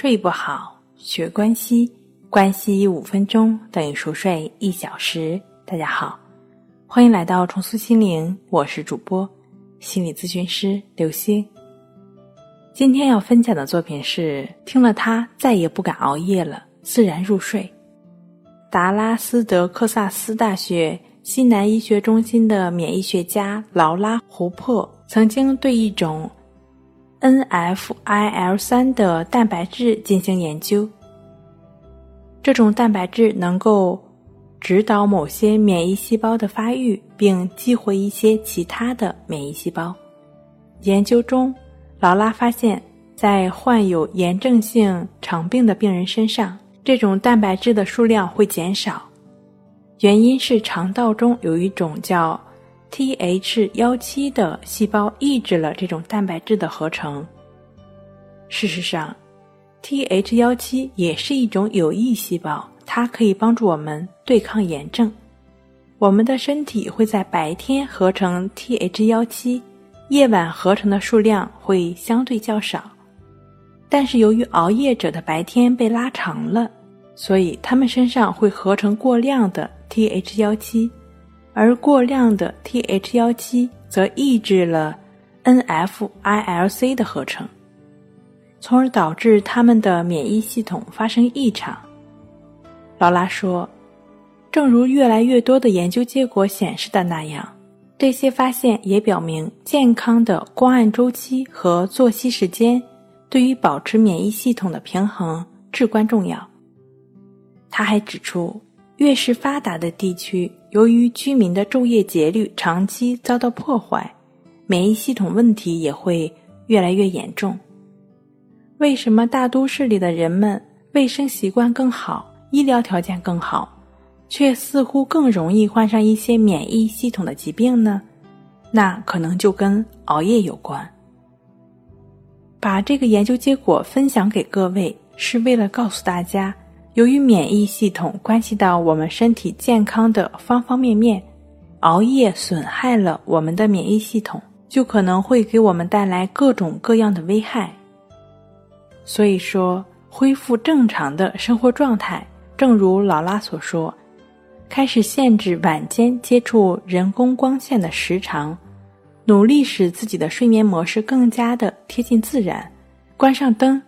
睡不好，学关西，关西五分钟等于熟睡一小时。大家好，欢迎来到重塑心灵，我是主播心理咨询师刘星。今天要分享的作品是：听了他再也不敢熬夜了，自然入睡。达拉斯德克萨斯大学西南医学中心的免疫学家劳拉·胡珀曾经对一种。NFIL 三的蛋白质进行研究，这种蛋白质能够指导某些免疫细胞的发育，并激活一些其他的免疫细胞。研究中，劳拉发现，在患有炎症性肠病的病人身上，这种蛋白质的数量会减少，原因是肠道中有一种叫。Th 幺七的细胞抑制了这种蛋白质的合成。事实上，Th 幺七也是一种有益细胞，它可以帮助我们对抗炎症。我们的身体会在白天合成 Th 幺七，夜晚合成的数量会相对较少。但是由于熬夜者的白天被拉长了，所以他们身上会合成过量的 Th 幺七。而过量的 Th 幺七则抑制了 NFILC 的合成，从而导致他们的免疫系统发生异常。劳拉说：“正如越来越多的研究结果显示的那样，这些发现也表明健康的光暗周期和作息时间对于保持免疫系统的平衡至关重要。”他还指出。越是发达的地区，由于居民的昼夜节律长期遭到破坏，免疫系统问题也会越来越严重。为什么大都市里的人们卫生习惯更好，医疗条件更好，却似乎更容易患上一些免疫系统的疾病呢？那可能就跟熬夜有关。把这个研究结果分享给各位，是为了告诉大家。由于免疫系统关系到我们身体健康的方方面面，熬夜损害了我们的免疫系统，就可能会给我们带来各种各样的危害。所以说，恢复正常的生活状态，正如劳拉所说，开始限制晚间接触人工光线的时长，努力使自己的睡眠模式更加的贴近自然，关上灯，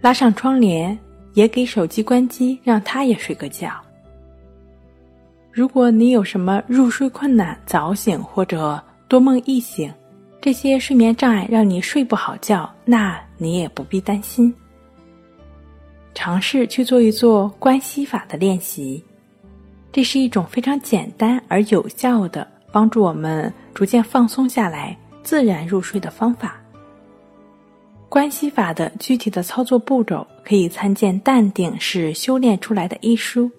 拉上窗帘。也给手机关机，让他也睡个觉。如果你有什么入睡困难、早醒或者多梦易醒，这些睡眠障碍让你睡不好觉，那你也不必担心。尝试去做一做关系法的练习，这是一种非常简单而有效的帮助我们逐渐放松下来、自然入睡的方法。关系法的具体的操作步骤，可以参见《淡定是修炼出来的》一书。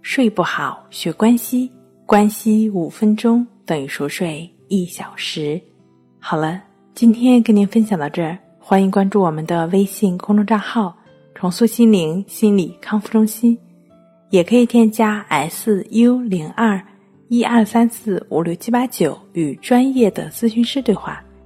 睡不好学关系，关系五分钟等于熟睡一小时。好了，今天跟您分享到这儿，欢迎关注我们的微信公众账号“重塑心灵心理康复中心”，也可以添加 “s u 零二一二三四五六七八九”与专业的咨询师对话。